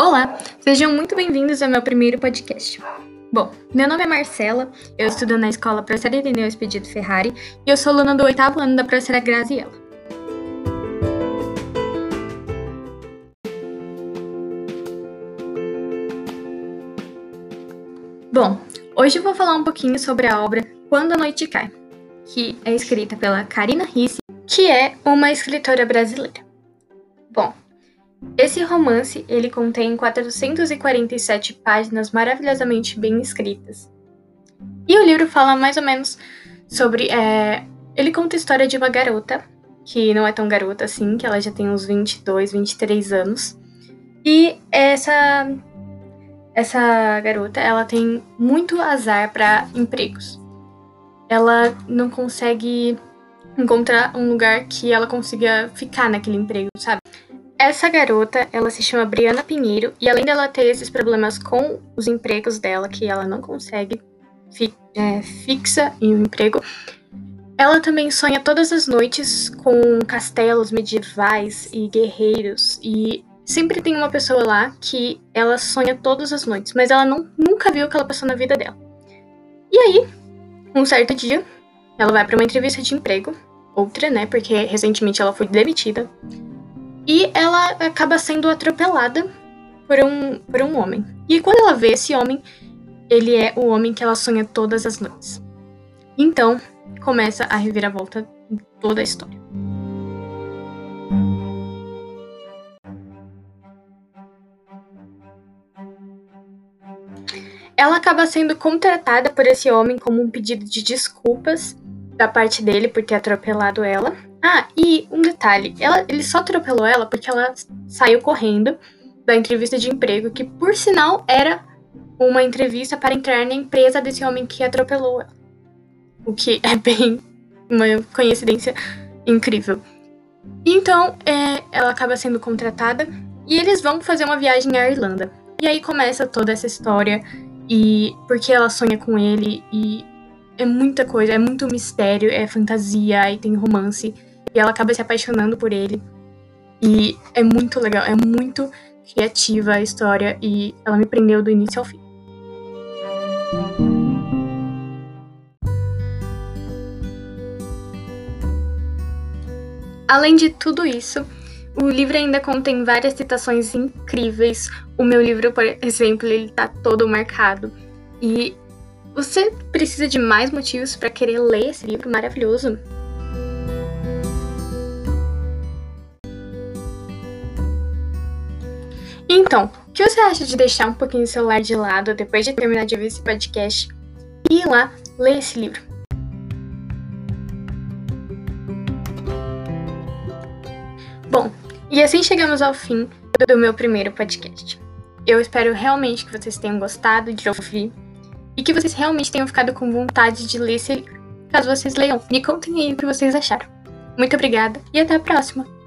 Olá, sejam muito bem-vindos ao meu primeiro podcast. Bom, meu nome é Marcela, eu estudo na escola Professora Irineu Expedito Ferrari e eu sou aluna do oitavo ano da professora Graziella. Bom, hoje eu vou falar um pouquinho sobre a obra Quando a Noite Cai, que é escrita pela Karina Risse, que é uma escritora brasileira. Bom, esse romance, ele contém 447 páginas maravilhosamente bem escritas. E o livro fala mais ou menos sobre... É, ele conta a história de uma garota, que não é tão garota assim, que ela já tem uns 22, 23 anos. E essa essa garota, ela tem muito azar para empregos. Ela não consegue encontrar um lugar que ela consiga ficar naquele emprego, sabe? Essa garota, ela se chama Briana Pinheiro e além dela ter esses problemas com os empregos dela, que ela não consegue fi é, fixa em um emprego, ela também sonha todas as noites com castelos medievais e guerreiros e sempre tem uma pessoa lá que ela sonha todas as noites, mas ela não, nunca viu aquela pessoa na vida dela. E aí, um certo dia, ela vai para uma entrevista de emprego, outra, né, porque recentemente ela foi demitida. E ela acaba sendo atropelada por um, por um homem. E quando ela vê esse homem, ele é o homem que ela sonha todas as noites. Então, começa a reviravolta em toda a história. Ela acaba sendo contratada por esse homem como um pedido de desculpas da parte dele por ter atropelado ela. Ah, e um detalhe, ela, ele só atropelou ela porque ela saiu correndo da entrevista de emprego, que por sinal era uma entrevista para entrar na empresa desse homem que atropelou ela. O que é bem uma coincidência incrível. Então, é, ela acaba sendo contratada e eles vão fazer uma viagem à Irlanda. E aí começa toda essa história e porque ela sonha com ele e é muita coisa, é muito mistério, é fantasia, e tem romance. E ela acaba se apaixonando por ele. E é muito legal, é muito criativa a história e ela me prendeu do início ao fim. Além de tudo isso, o livro ainda contém várias citações incríveis. O meu livro, por exemplo, ele tá todo marcado. E você precisa de mais motivos para querer ler esse livro maravilhoso? Então, o que você acha de deixar um pouquinho o celular de lado depois de terminar de ver esse podcast e ir lá ler esse livro? Bom, e assim chegamos ao fim do meu primeiro podcast. Eu espero realmente que vocês tenham gostado de ouvir e que vocês realmente tenham ficado com vontade de ler esse livro. Caso vocês leiam, me contem aí o que vocês acharam. Muito obrigada e até a próxima!